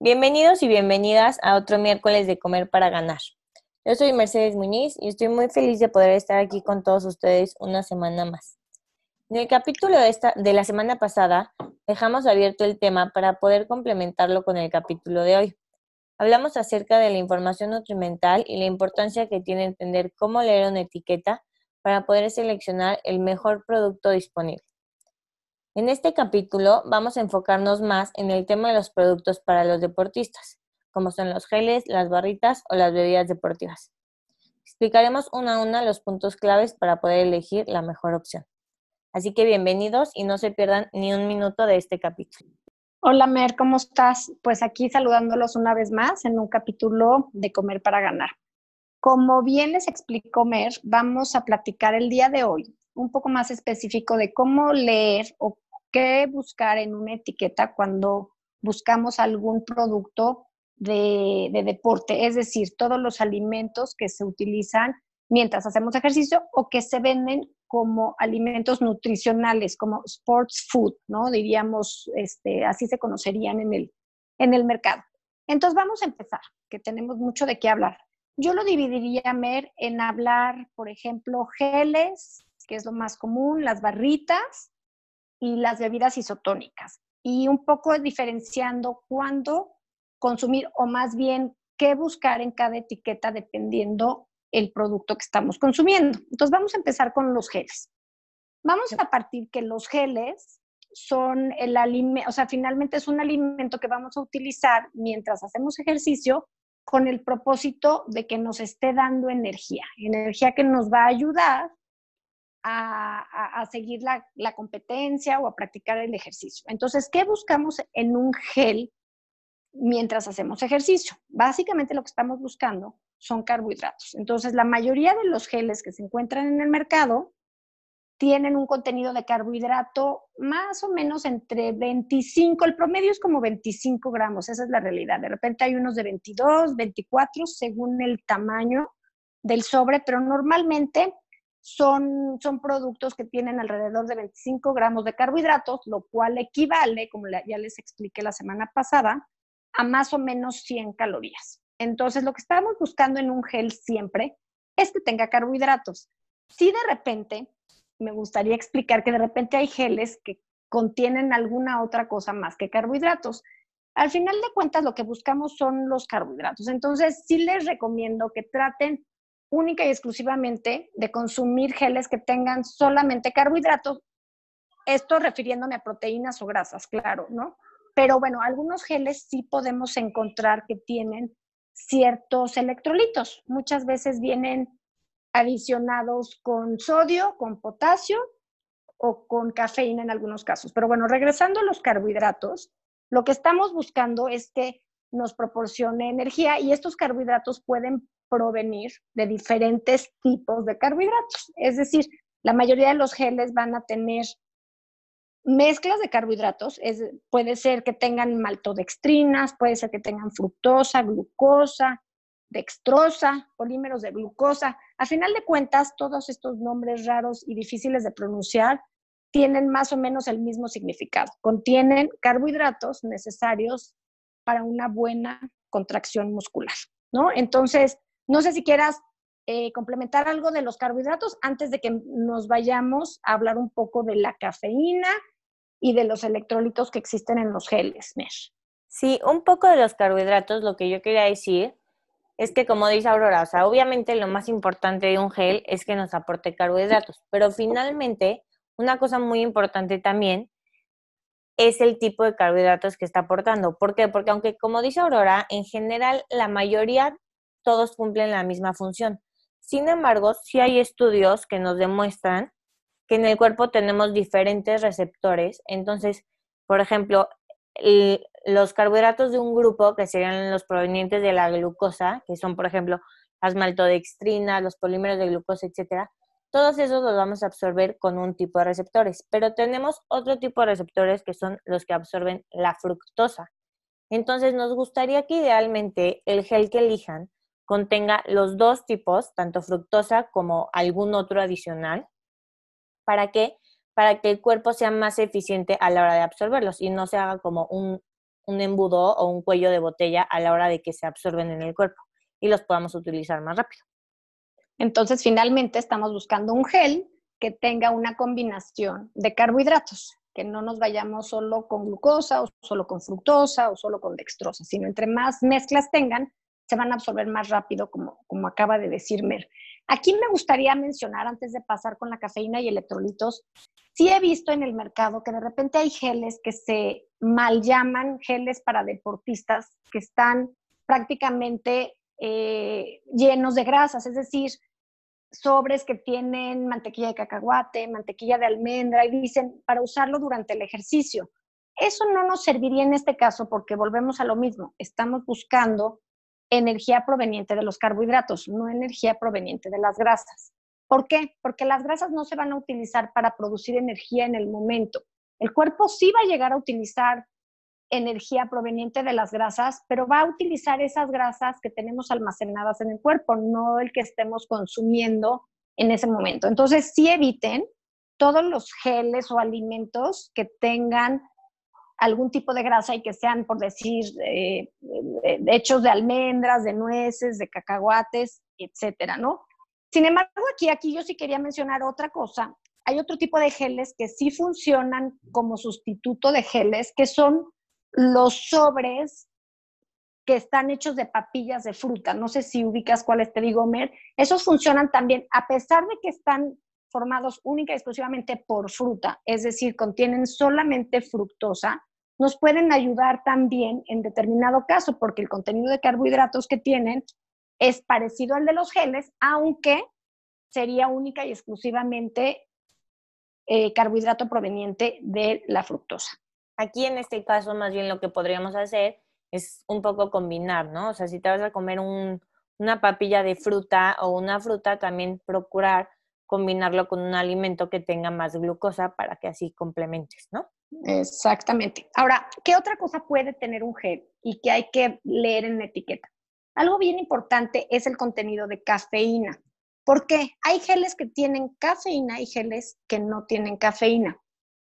Bienvenidos y bienvenidas a otro miércoles de Comer para Ganar. Yo soy Mercedes Muñiz y estoy muy feliz de poder estar aquí con todos ustedes una semana más. En el capítulo de, de la semana pasada dejamos abierto el tema para poder complementarlo con el capítulo de hoy. Hablamos acerca de la información nutrimental y la importancia que tiene entender cómo leer una etiqueta para poder seleccionar el mejor producto disponible. En este capítulo vamos a enfocarnos más en el tema de los productos para los deportistas, como son los geles, las barritas o las bebidas deportivas. Explicaremos una a una los puntos claves para poder elegir la mejor opción. Así que bienvenidos y no se pierdan ni un minuto de este capítulo. Hola Mer, ¿cómo estás? Pues aquí saludándolos una vez más en un capítulo de Comer para Ganar. Como bien les explicó Mer, vamos a platicar el día de hoy un poco más específico de cómo leer o qué buscar en una etiqueta cuando buscamos algún producto de, deporte, es decir, todos los alimentos que se utilizan mientras hacemos ejercicio o que se venden como alimentos nutricionales, como sports food, ¿no? Diríamos, este, así se conocerían en el, en el mercado. Entonces vamos a empezar, que tenemos mucho de qué hablar. Yo lo dividiría, Mer, en hablar, por ejemplo, geles, que es lo más común, las barritas, y las bebidas isotónicas. Y un poco diferenciando cuándo consumir o más bien qué buscar en cada etiqueta dependiendo el producto que estamos consumiendo. Entonces vamos a empezar con los geles. Vamos a partir que los geles son el alimento, o sea, finalmente es un alimento que vamos a utilizar mientras hacemos ejercicio con el propósito de que nos esté dando energía, energía que nos va a ayudar a, seguir la, la, competencia o a practicar el ejercicio. Entonces, ¿qué buscamos en un gel mientras hacemos ejercicio? Básicamente lo que estamos buscando son carbohidratos. Entonces, la mayoría de los geles que se encuentran en el mercado tienen un contenido de carbohidrato más o menos entre 25, el promedio es como 25 gramos, esa es la realidad. De repente hay unos de 22, 24, según el tamaño del sobre, pero normalmente son, son productos que tienen alrededor de 25 gramos de carbohidratos, lo cual equivale, como ya les expliqué la semana pasada, a más o menos 100 calorías. Entonces, lo que estamos buscando en un gel siempre es que tenga carbohidratos. Si de repente, me gustaría explicar que de repente hay geles que contienen alguna otra cosa más que carbohidratos. Al final de cuentas, lo que buscamos son los carbohidratos. Entonces, sí les recomiendo que traten única y exclusivamente de consumir geles que tengan solamente carbohidratos, esto refiriéndome a proteínas o grasas, claro, ¿no? Pero bueno, algunos geles sí podemos encontrar que tienen ciertos electrolitos. Muchas veces vienen adicionados con sodio, con potasio o con cafeína en algunos casos. Pero bueno, regresando a los carbohidratos, lo que estamos buscando es que nos proporcione energía y estos carbohidratos pueden provenir de diferentes tipos de carbohidratos. Es decir, la mayoría de los geles van a tener mezclas de carbohidratos. puede ser que tengan maltodextrinas, puede ser que tengan fructosa, glucosa, dextrosa, polímeros de glucosa. A final de cuentas, todos estos nombres raros y difíciles de pronunciar tienen más o menos el mismo significado. Contienen carbohidratos necesarios para una buena contracción muscular, ¿no? Entonces, no sé si quieras eh, complementar algo de los carbohidratos antes de que nos vayamos a hablar un poco de la cafeína y de los electrolitos que existen en los geles, Mesh. Sí, un poco de los carbohidratos, lo que yo quería decir es que como dice Aurora, o sea, obviamente lo más importante de un gel es que nos aporte carbohidratos, pero finalmente una cosa muy importante también es el tipo de carbohidratos que está aportando. ¿Por qué? Porque aunque como dice Aurora, en general la mayoría todos cumplen la misma función. Sin embargo, sí hay estudios que nos demuestran que en el cuerpo tenemos diferentes receptores. Entonces, por ejemplo, los carbohidratos de un grupo, que serían los provenientes de la glucosa, que son, por ejemplo, las maltodextrinas, los polímeros de glucosa, etcétera, todos esos los vamos a absorber con un tipo de receptores, pero tenemos otro tipo de receptores que son los que absorben la fructosa. Entonces, nos gustaría que idealmente el gel que elijan contenga los dos tipos, tanto fructosa como algún otro adicional. ¿Para qué? Para que el cuerpo sea más eficiente a la hora de absorberlos y no se haga como un, un embudo o un cuello de botella a la hora de que se absorben en el cuerpo y los podamos utilizar más rápido. Entonces, finalmente estamos buscando un gel que tenga una combinación de carbohidratos, que no nos vayamos solo con glucosa o solo con fructosa o solo con dextrosa, sino entre más mezclas tengan, se van a absorber más rápido, como, como acaba de decir Mer. Aquí me gustaría mencionar, antes de pasar con la cafeína y electrolitos, sí he visto en el mercado que de repente hay geles que se mal llaman geles para deportistas, que están prácticamente eh, llenos de grasas, es decir, sobres que tienen mantequilla de cacahuate, mantequilla de almendra y dicen para usarlo durante el ejercicio. Eso no nos serviría en este caso porque volvemos a lo mismo, estamos buscando energía proveniente de los carbohidratos, no energía proveniente de las grasas. ¿Por qué? Porque las grasas no se van a utilizar para producir energía en el momento. El cuerpo sí va a llegar a utilizar energía proveniente de las grasas, pero va a utilizar esas grasas que tenemos almacenadas en el cuerpo, no el que estemos consumiendo en ese momento. Entonces, sí eviten todos los geles o alimentos que tengan algún tipo de grasa y que sean, por decir, eh, eh, hechos de almendras, de nueces, de cacahuates, etcétera, ¿no? Sin embargo, aquí, aquí yo sí quería mencionar otra cosa. Hay otro tipo de geles que sí funcionan como sustituto de geles, que son los sobres que están hechos de papillas de fruta. No sé si ubicas cuáles te digo, Mer. Esos funcionan también, a pesar de que están formados única y exclusivamente por fruta, es decir, contienen solamente fructosa, nos pueden ayudar también en determinado caso, porque el contenido de carbohidratos que tienen es parecido al de los geles, aunque sería única y exclusivamente eh, carbohidrato proveniente de la fructosa. Aquí en este caso, más bien lo que podríamos hacer es un poco combinar, ¿no? O sea, si te vas a comer una papilla de fruta o una fruta, también procurar combinarlo con un alimento que tenga más glucosa para que así complementes, ¿no? Exactamente. Ahora, ¿qué otra cosa puede tener un gel y que hay que leer en la etiqueta? Algo bien importante es el contenido de cafeína. ¿Por qué? Hay geles que tienen cafeína y geles que no tienen cafeína.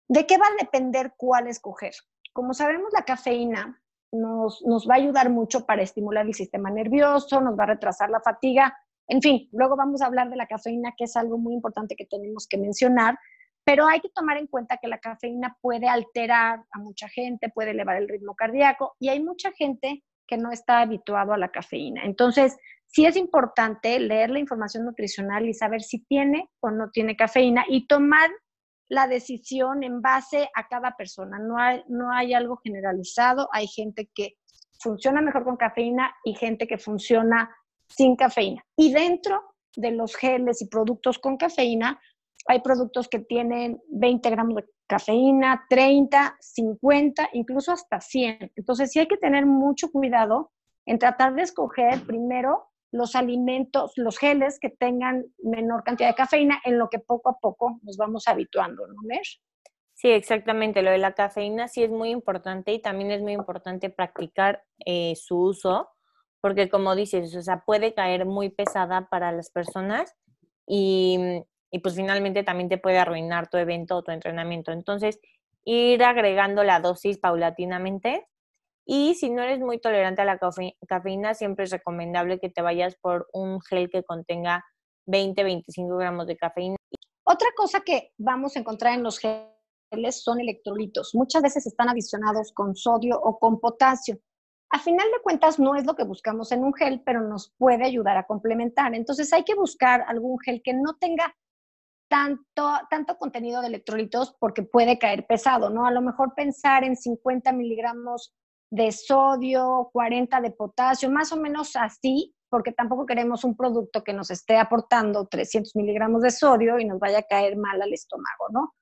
¿De qué va a depender cuál escoger? Como sabemos, la cafeína nos, va a ayudar mucho para estimular el sistema nervioso, nos va a retrasar la fatiga. En fin, luego vamos a hablar de la cafeína, que es algo muy importante que tenemos que mencionar, pero hay que tomar en cuenta que la cafeína puede alterar a mucha gente, puede elevar el ritmo cardíaco y hay mucha gente que no está habituado a la cafeína. Entonces, sí es importante leer la información nutricional y saber si tiene o no tiene cafeína y tomar la decisión en base a cada persona. No hay, no hay algo generalizado. Hay gente que funciona mejor con cafeína y gente que funciona sin cafeína. Y dentro de los geles y productos con cafeína, hay productos que tienen 20 gramos de cafeína, 30, 50, incluso hasta 100. Entonces sí hay que tener mucho cuidado en tratar de escoger primero los alimentos, los geles que tengan menor cantidad de cafeína, en lo que poco a poco nos vamos habituando, ¿no, Mer? Sí, exactamente. Lo de la cafeína sí es muy importante y también es muy importante practicar eh, su uso, porque como dices, o sea, puede caer muy pesada para las personas y, y pues finalmente también te puede arruinar tu evento o tu entrenamiento. Entonces, ir agregando la dosis paulatinamente y si no eres muy tolerante a la cafeína, siempre es recomendable que te vayas por un gel que contenga 20-25 gramos de cafeína. Otra cosa que vamos a encontrar en los geles son electrolitos. Muchas veces están adicionados con sodio o con potasio. A final de cuentas no es lo que buscamos en un gel, pero nos puede ayudar a complementar. Entonces hay que buscar algún gel que no tenga tanto, tanto contenido de electrolitos porque puede caer pesado, ¿no? A lo mejor pensar en 50 miligramos de sodio, 40 de potasio, más o menos así, porque tampoco queremos un producto que nos esté aportando 300 miligramos de sodio y nos vaya a caer mal al estómago, ¿no?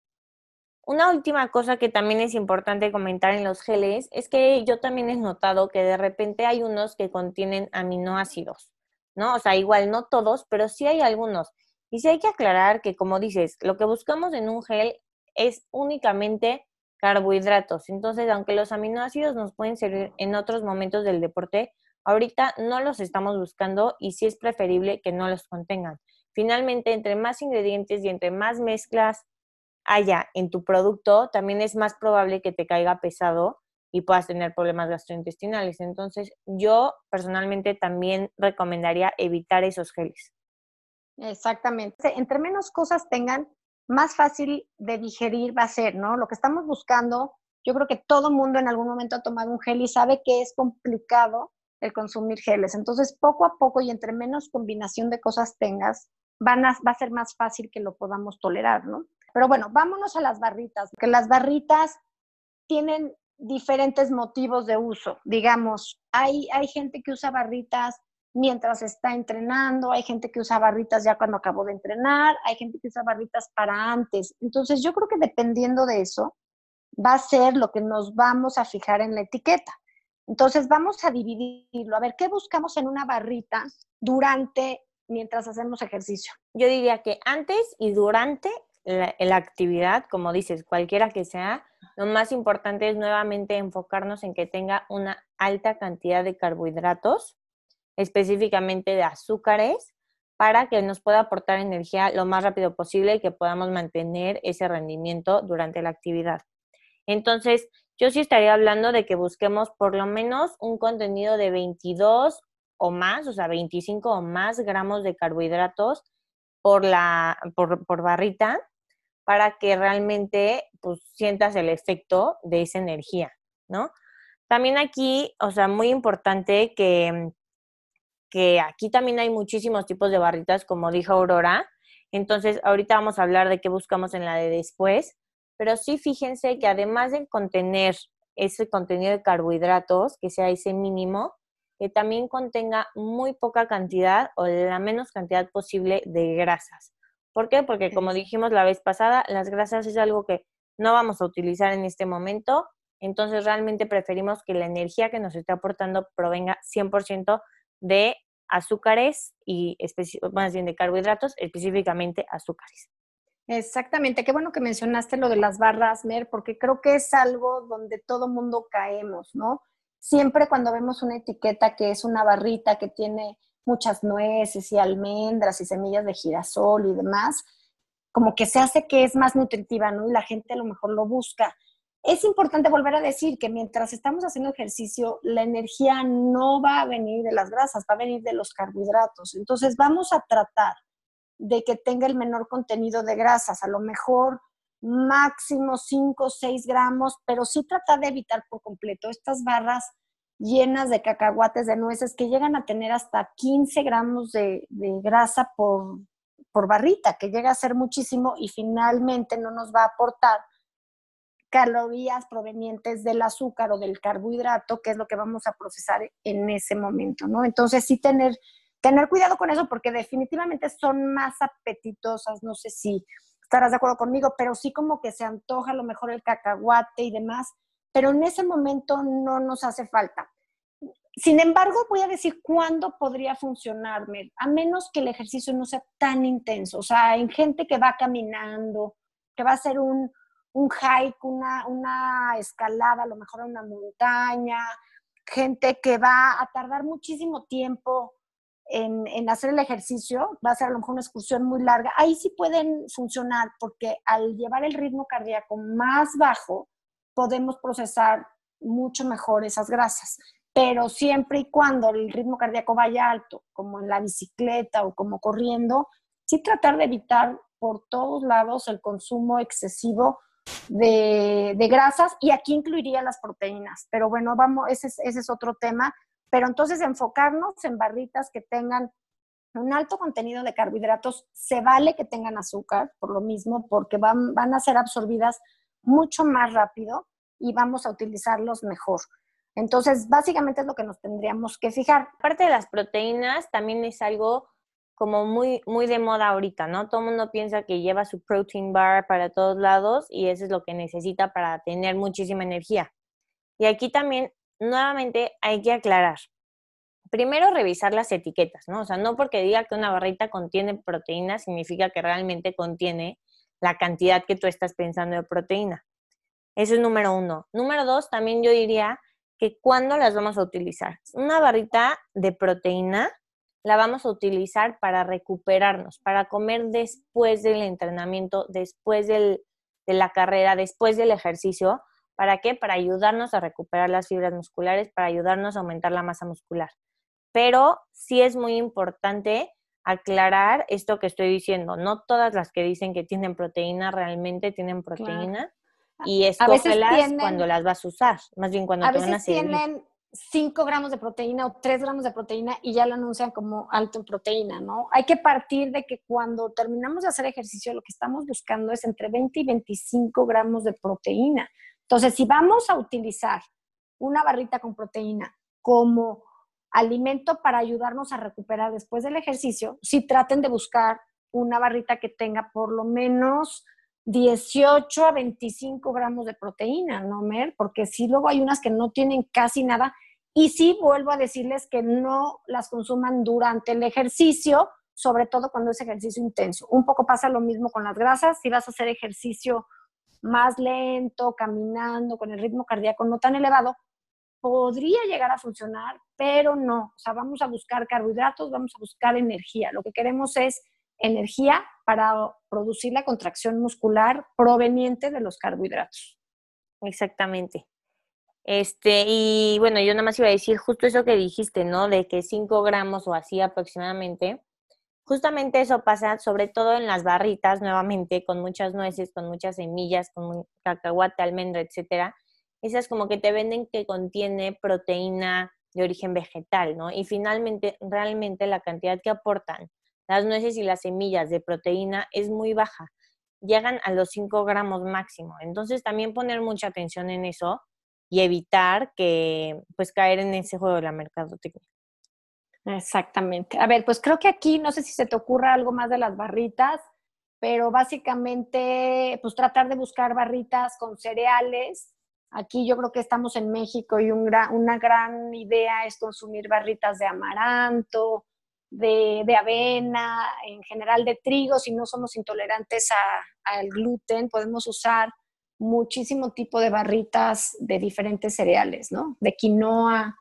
Una última cosa que también es importante comentar en los geles es que yo también he notado que de repente hay unos que contienen aminoácidos, ¿no? O sea, igual no todos, pero sí hay algunos. Y sí hay que aclarar que, como dices, lo que buscamos en un gel es únicamente carbohidratos. Entonces, aunque los aminoácidos nos pueden servir en otros momentos del deporte, ahorita no los estamos buscando y sí es preferible que no los contengan. Finalmente, entre más ingredientes y entre más mezclas haya en tu producto, también es más probable que te caiga pesado y puedas tener problemas gastrointestinales. Entonces, yo personalmente también recomendaría evitar esos geles. Exactamente. Entre menos cosas tengan, más fácil de digerir va a ser, ¿no? Lo que estamos buscando, yo creo que todo mundo en algún momento ha tomado un gel y sabe que es complicado el consumir geles. Entonces, poco a poco y entre menos combinación de cosas tengas, van a, va a ser más fácil que lo podamos tolerar, ¿no? Pero bueno, vámonos a las barritas, porque las barritas tienen diferentes motivos de uso. Digamos, hay, hay gente que usa barritas mientras está entrenando, hay gente que usa barritas ya cuando acabó de entrenar, hay gente que usa barritas para antes. Entonces, yo creo que dependiendo de eso, va a ser lo que nos vamos a fijar en la etiqueta. Entonces, vamos a dividirlo. A ver, ¿qué buscamos en una barrita durante, mientras hacemos ejercicio? Yo diría que antes y durante la, actividad, como dices, cualquiera que sea, lo más importante es nuevamente enfocarnos en que tenga una alta cantidad de carbohidratos, específicamente de azúcares, para que nos pueda aportar energía lo más rápido posible y que podamos mantener ese rendimiento durante la actividad. Entonces, yo sí estaría hablando de que busquemos por lo menos un contenido de 22 o más, o sea, 25 o más gramos de carbohidratos por, la, por, por barrita para que realmente pues, sientas el efecto de esa energía, ¿no? También aquí, o sea, muy importante que, que aquí también hay muchísimos tipos de barritas, como dijo Aurora. Entonces, ahorita vamos a hablar de qué buscamos en la de después, pero sí fíjense que además de contener ese contenido de carbohidratos, que sea ese mínimo, que también contenga muy poca cantidad o la menos cantidad posible de grasas. ¿Por qué? Porque como dijimos la vez pasada, las grasas es algo que no vamos a utilizar en este momento, entonces realmente preferimos que la energía que nos esté aportando provenga 100% de azúcares y más bien de carbohidratos, específicamente azúcares. Exactamente, qué bueno que mencionaste lo de las barras, Mer, porque creo que es algo donde todo mundo caemos, ¿no? Siempre cuando vemos una etiqueta que es una barrita que tiene muchas nueces y almendras y semillas de girasol y demás, como que se hace que es más nutritiva, ¿no? Y la gente a lo mejor lo busca. Es importante volver a decir que mientras estamos haciendo ejercicio, la energía no va a venir de las grasas, va a venir de los carbohidratos. Entonces vamos a tratar de que tenga el menor contenido de grasas, a lo mejor máximo 5 o 6 gramos, pero sí tratar de evitar por completo estas barras llenas de cacahuates, de nueces, que llegan a tener hasta 15 gramos de, grasa por, por barrita, que llega a ser muchísimo y finalmente no nos va a aportar calorías provenientes del azúcar o del carbohidrato, que es lo que vamos a procesar en ese momento, ¿no? Entonces sí tener, tener cuidado con eso porque definitivamente son más apetitosas, no sé si estarás de acuerdo conmigo, pero sí como que se antoja a lo mejor el cacahuate y demás, pero en ese momento no nos hace falta. Sin embargo, voy a decir cuándo podría funcionarme, a menos que el ejercicio no sea tan intenso. O sea, en gente que va caminando, que va a hacer un, un hike, una, una escalada, a lo mejor a una montaña, gente que va a tardar muchísimo tiempo en, en, hacer el ejercicio, va a ser a lo mejor una excursión muy larga, ahí sí pueden funcionar porque al llevar el ritmo cardíaco más bajo, podemos procesar mucho mejor esas grasas. Pero siempre y cuando el ritmo cardíaco vaya alto, como en la bicicleta o como corriendo, sí tratar de evitar por todos lados el consumo excesivo de, grasas y aquí incluiría las proteínas. Pero bueno, vamos, ese es, ese es otro tema. Pero entonces enfocarnos en barritas que tengan un alto contenido de carbohidratos, se vale que tengan azúcar, por lo mismo, porque van, van a ser absorbidas mucho más rápido y vamos a utilizarlos mejor. Entonces, básicamente es lo que nos tendríamos que fijar. Aparte de las proteínas, también es algo como muy, muy de moda ahorita, ¿no? Todo el mundo piensa que lleva su protein bar para todos lados y eso es lo que necesita para tener muchísima energía. Y aquí también, nuevamente, hay que aclarar. Primero, revisar las etiquetas, ¿no? O sea, no porque diga que una barrita contiene proteína significa que realmente contiene la cantidad que tú estás pensando de proteína. Eso es número uno. Número dos, también yo diría que cuándo las vamos a utilizar. Una barrita de proteína la vamos a utilizar para recuperarnos, para comer después del entrenamiento, después de la carrera, después del ejercicio. ¿Para qué? Para ayudarnos a recuperar las fibras musculares, para ayudarnos a aumentar la masa muscular. Pero sí es muy importante aclarar esto que estoy diciendo. No todas las que dicen que tienen proteína realmente tienen proteína. Y escógelas cuando las vas a usar, más bien cuando te van a tienen 5 gramos de proteína o 3 gramos de proteína y ya lo anuncian como alto en proteína, ¿no? Hay que partir de que cuando terminamos de hacer ejercicio lo que estamos buscando es entre 20 y 25 gramos de proteína. Entonces, si vamos a utilizar una barrita con proteína como alimento para ayudarnos a recuperar después del ejercicio, si traten de buscar una barrita que tenga por lo menos 18 a 25 gramos de proteína, ¿no, Mer? Porque si luego hay unas que no tienen casi nada. Y sí, vuelvo a decirles que no las consuman durante el ejercicio, sobre todo cuando es ejercicio intenso. Un poco pasa lo mismo con las grasas. Si vas a hacer ejercicio más lento, caminando, con el ritmo cardíaco no tan elevado, podría llegar a funcionar, pero no. O sea, vamos a buscar carbohidratos, vamos a buscar energía. Lo que queremos es energía para producir la contracción muscular proveniente de los carbohidratos. Exactamente. Este, y bueno, yo nada más iba a decir justo eso que dijiste, ¿no? De que 5 gramos o así aproximadamente. Justamente eso pasa sobre todo en las barritas, nuevamente, con muchas nueces, con muchas semillas, con cacahuate, almendra, etcétera. Esas como que te venden que contiene proteína de origen vegetal, ¿no? Y finalmente, realmente la cantidad que aportan las nueces y las semillas de proteína es muy baja, llegan a los 5 gramos máximo. Entonces también poner mucha atención en eso y evitar que pues caer en ese juego de la mercadotecnia. Exactamente. A ver, pues creo que aquí no sé si se te ocurra algo más de las barritas, pero básicamente pues tratar de buscar barritas con cereales. Aquí yo creo que estamos en México y una gran idea es consumir barritas de amaranto, de, avena, en general de trigo, si no somos intolerantes al gluten, podemos usar muchísimo tipo de barritas de diferentes cereales, ¿no? De quinoa,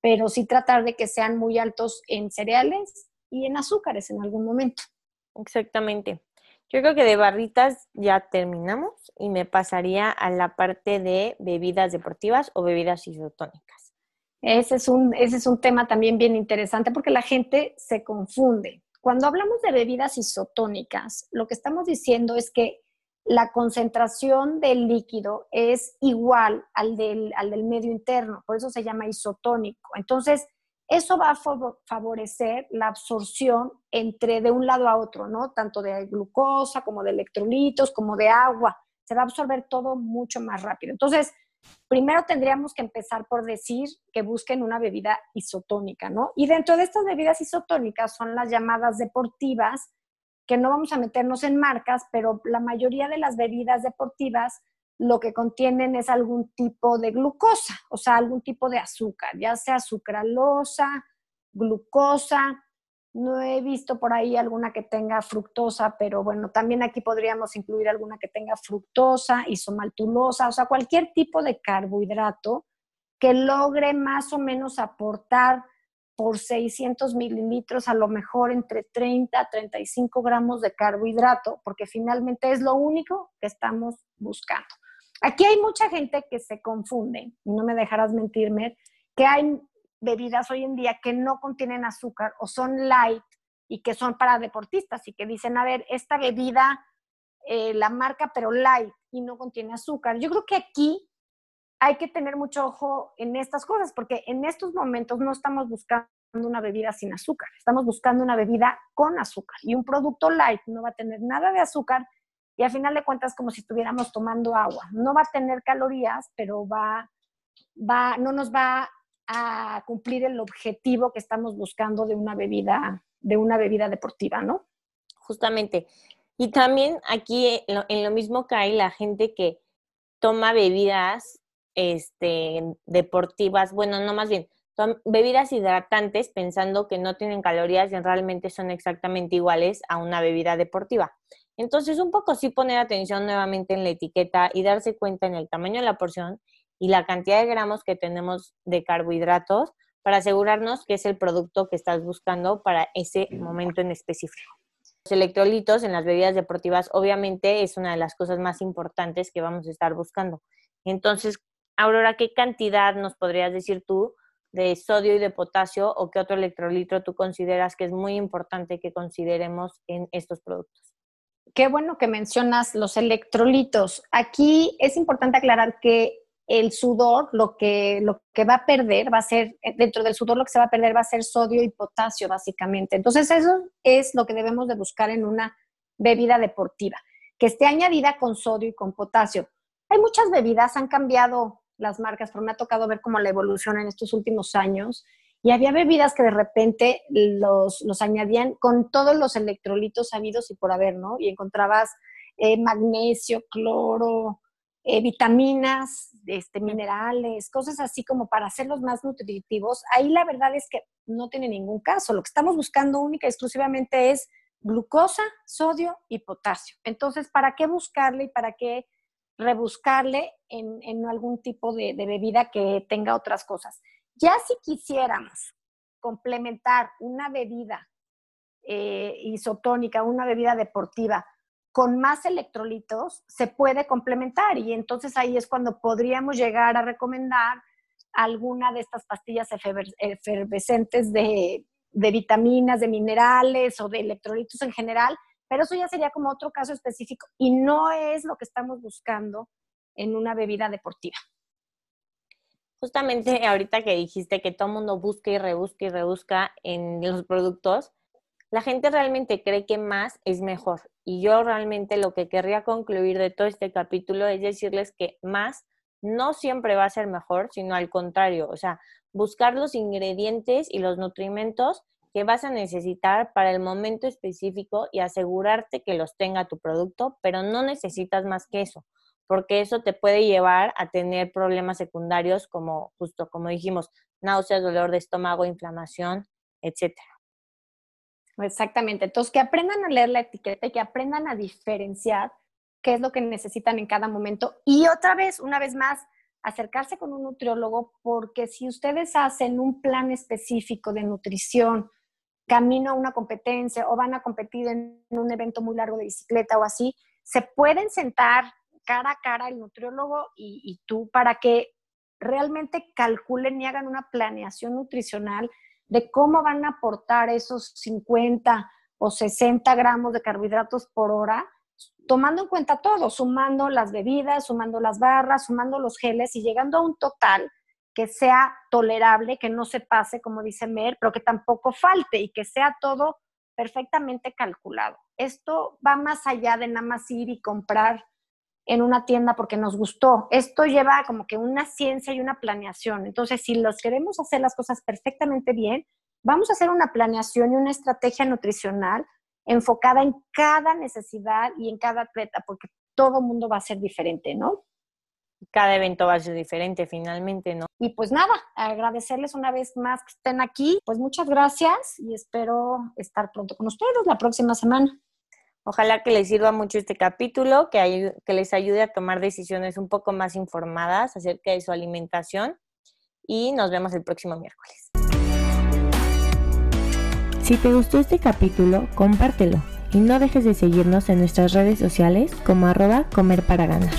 pero sí tratar de que sean muy altos en cereales y en azúcares en algún momento. Exactamente. Yo creo que de barritas ya terminamos y me pasaría a la parte de bebidas deportivas o bebidas isotónicas. Ese es, un, ese es un tema también bien interesante porque la gente se confunde. Cuando hablamos de bebidas isotónicas, lo que estamos diciendo es que la concentración del líquido es igual al del, al del medio interno, por eso se llama isotónico. Entonces, eso va a favorecer la absorción entre de un lado a otro, ¿no? Tanto de glucosa como de electrolitos, como de agua. Se va a absorber todo mucho más rápido. Entonces, primero tendríamos que empezar por decir que busquen una bebida isotónica, ¿no? Y dentro de estas bebidas isotónicas son las llamadas deportivas, que no vamos a meternos en marcas, pero la mayoría de las bebidas deportivas lo que contienen es algún tipo de glucosa, o sea, algún tipo de azúcar, ya sea sucralosa, glucosa, no he visto por ahí alguna que tenga fructosa, pero bueno, también aquí podríamos incluir alguna que tenga fructosa, isomaltulosa, o sea, cualquier tipo de carbohidrato que logre más o menos aportar por 600 mililitros, a lo mejor entre 30 a 35 gramos de carbohidrato, porque finalmente es lo único que estamos buscando. Aquí hay mucha gente que se confunde, y no me dejarás mentirme, que hay bebidas hoy en día que no contienen azúcar o son light y que son para deportistas y que dicen, a ver, esta bebida, eh, la marca pero light y no contiene azúcar. Yo creo que aquí hay que tener mucho ojo en estas cosas porque en estos momentos no estamos buscando una bebida sin azúcar, estamos buscando una bebida con azúcar y un producto light no va a tener nada de azúcar y al final de cuentas como si estuviéramos tomando agua. No va a tener calorías, pero va, va, no nos va a cumplir el objetivo que estamos buscando de una bebida, de una bebida deportiva, ¿no? Justamente. Y también aquí en lo mismo cae la gente que toma bebidas este, deportivas, bueno, no más bien, bebidas hidratantes pensando que no tienen calorías y realmente son exactamente iguales a una bebida deportiva. Entonces, un poco sí poner atención nuevamente en la etiqueta y darse cuenta en el tamaño de la porción y la cantidad de gramos que tenemos de carbohidratos para asegurarnos que es el producto que estás buscando para ese momento en específico. Los electrolitos en las bebidas deportivas obviamente es una de las cosas más importantes que vamos a estar buscando. Entonces, Aurora, ¿qué cantidad nos podrías decir tú de sodio y de potasio o qué otro electrolito tú consideras que es muy importante que consideremos en estos productos? Qué bueno que mencionas los electrolitos. Aquí es importante aclarar que el sudor, lo que, lo que va a perder va a ser, dentro del sudor lo que se va a perder va a ser sodio y potasio, básicamente. Entonces, eso es lo que debemos de buscar en una bebida deportiva, que esté añadida con sodio y con potasio. Hay muchas bebidas, han cambiado las marcas, pero me ha tocado ver cómo la evolución en estos últimos años. Y había bebidas que de repente los, los añadían con todos los electrolitos habidos y por haber, ¿no? Y encontrabas eh, magnesio, cloro, eh, vitaminas, este, minerales, cosas así como para hacerlos más nutritivos. Ahí la verdad es que no tiene ningún caso. Lo que estamos buscando única y exclusivamente es glucosa, sodio y potasio. Entonces, ¿para qué buscarle y para qué rebuscarle en, algún tipo de, bebida que tenga otras cosas. Ya si quisiéramos complementar una bebida eh, isotónica, una bebida deportiva, con más electrolitos, se puede complementar y entonces ahí es cuando podríamos llegar a recomendar alguna de estas pastillas efervescentes de, vitaminas, de minerales o de electrolitos en general, pero eso ya sería como otro caso específico y no es lo que estamos buscando en una bebida deportiva. Justamente ahorita que dijiste que todo el mundo busca y rebusca y rebusca en los productos, la gente realmente cree que más es mejor. Y yo realmente lo que querría concluir de todo este capítulo es decirles que más no siempre va a ser mejor, sino al contrario, o sea, buscar los ingredientes y los nutrimentos que vas a necesitar para el momento específico y asegurarte que los tenga tu producto, pero no necesitas más que eso, porque eso te puede llevar a tener problemas secundarios como justo como dijimos, náuseas, dolor de estómago, inflamación, etcétera. Exactamente. Entonces, que aprendan a leer la etiqueta y que aprendan a diferenciar qué es lo que necesitan en cada momento. Y otra vez, una vez más, acercarse con un nutriólogo, porque si ustedes hacen un plan específico de nutrición, camino a una competencia o van a competir en un evento muy largo de bicicleta o así, se pueden sentar cara a cara el nutriólogo y, tú para que realmente calculen y hagan una planeación nutricional de cómo van a aportar esos 50 o 60 gramos de carbohidratos por hora, tomando en cuenta todo, sumando las bebidas, sumando las barras, sumando los geles y llegando a un total que sea tolerable, que no se pase, como dice Mer, pero que tampoco falte y que sea todo perfectamente calculado. Esto va más allá de nada más ir y comprar en una tienda porque nos gustó. Esto lleva como que una ciencia y una planeación. Entonces, si los queremos hacer las cosas perfectamente bien, vamos a hacer una planeación y una estrategia nutricional enfocada en cada necesidad y en cada atleta, porque todo mundo va a ser diferente, ¿no? cada evento va a ser diferente finalmente, ¿no? Y pues nada, agradecerles una vez más que estén aquí. Pues muchas gracias y espero estar pronto con ustedes la próxima semana. Ojalá que les sirva mucho este capítulo, que, les ayude a tomar decisiones un poco más informadas acerca de su alimentación y nos vemos el próximo miércoles. Si te gustó este capítulo, compártelo y no dejes de seguirnos en nuestras redes sociales como arroba comer para ganar.